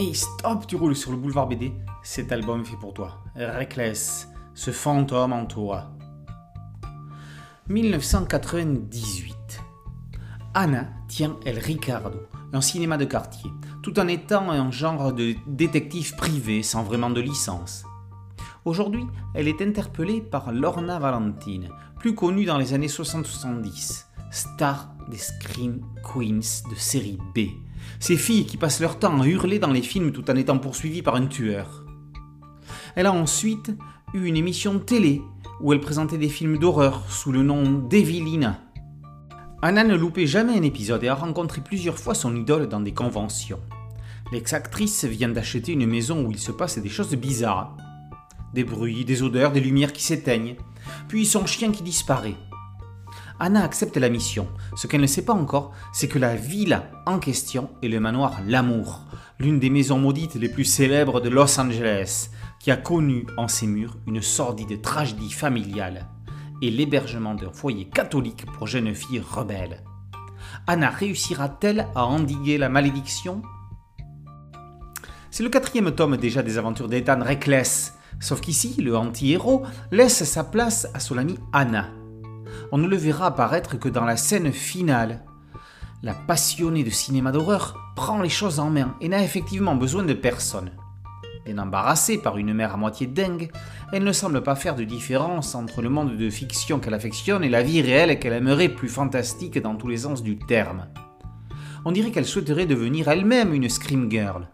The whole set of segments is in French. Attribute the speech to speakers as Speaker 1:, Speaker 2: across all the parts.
Speaker 1: Hey, stop, tu roules sur le boulevard BD. Cet album est fait pour toi. Reckless, ce fantôme en toi. 1998. Anna tient El Ricardo, un cinéma de quartier, tout en étant un genre de détective privé sans vraiment de licence. Aujourd'hui, elle est interpellée par Lorna Valentine, plus connue dans les années 60-70, star des Scream Queens de série B. Ces filles qui passent leur temps à hurler dans les films tout en étant poursuivies par un tueur. Elle a ensuite eu une émission télé où elle présentait des films d'horreur sous le nom d'Evelina. Anna ne loupait jamais un épisode et a rencontré plusieurs fois son idole dans des conventions. L'ex-actrice vient d'acheter une maison où il se passe des choses bizarres. Des bruits, des odeurs, des lumières qui s'éteignent, puis son chien qui disparaît. Anna accepte la mission. Ce qu'elle ne sait pas encore, c'est que la ville en question est le manoir L'Amour, l'une des maisons maudites les plus célèbres de Los Angeles, qui a connu en ses murs une sordide tragédie familiale et l'hébergement d'un foyer catholique pour jeunes filles rebelles. Anna réussira-t-elle à endiguer la malédiction? C'est le quatrième tome déjà des aventures d'Ethan Reckless, sauf qu'ici, le anti-héros laisse sa place à son amie Anna, on ne le verra apparaître que dans la scène finale. La passionnée de cinéma d'horreur prend les choses en main et n'a effectivement besoin de personne. Bien embarrassée par une mère à moitié dingue, elle ne semble pas faire de différence entre le monde de fiction qu'elle affectionne et la vie réelle qu'elle aimerait plus fantastique dans tous les sens du terme. On dirait qu'elle souhaiterait devenir elle-même une Scream Girl.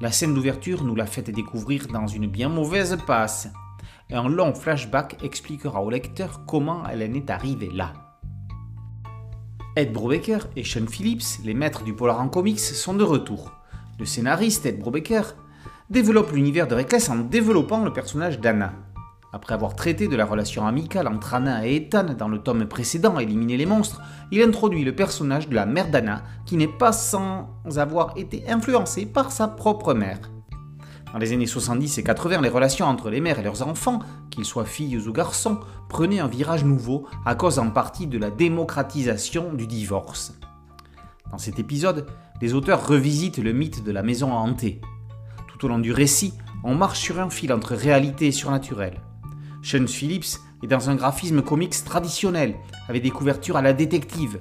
Speaker 1: La scène d'ouverture nous l'a fait découvrir dans une bien mauvaise passe, un long flashback expliquera au lecteur comment elle en est arrivée là. Ed Brubaker et Sean Phillips, les maîtres du polar en comics, sont de retour. Le scénariste Ed Brubaker développe l'univers de Reckless en développant le personnage d'Anna. Après avoir traité de la relation amicale entre Anna et Ethan dans le tome précédent Éliminer les monstres, il introduit le personnage de la mère d'Anna qui n'est pas sans avoir été influencée par sa propre mère. Dans les années 70 et 80, les relations entre les mères et leurs enfants, qu'ils soient filles ou garçons, prenaient un virage nouveau à cause en partie de la démocratisation du divorce. Dans cet épisode, les auteurs revisitent le mythe de la maison hantée. Tout au long du récit, on marche sur un fil entre réalité et surnaturel. Sean Phillips est dans un graphisme comics traditionnel, avec des couvertures à la détective.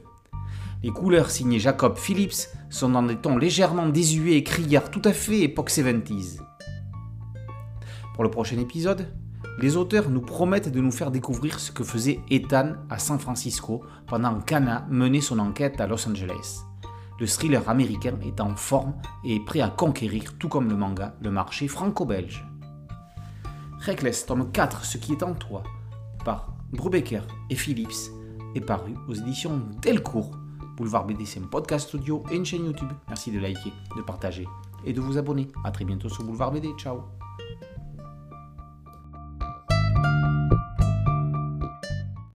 Speaker 1: Les couleurs signées Jacob Phillips sont dans des tons légèrement désuets et criards tout à fait époque 70s. Pour le prochain épisode, les auteurs nous promettent de nous faire découvrir ce que faisait Ethan à San Francisco pendant qu'Anna menait son enquête à Los Angeles. Le thriller américain est en forme et est prêt à conquérir, tout comme le manga, le marché franco-belge. Reckless, tome 4, Ce qui est en toi, par Brubaker et Phillips, est paru aux éditions Delcourt. Boulevard BD, c'est un podcast audio et une chaîne YouTube. Merci de liker, de partager et de vous abonner. A très bientôt sur Boulevard BD. Ciao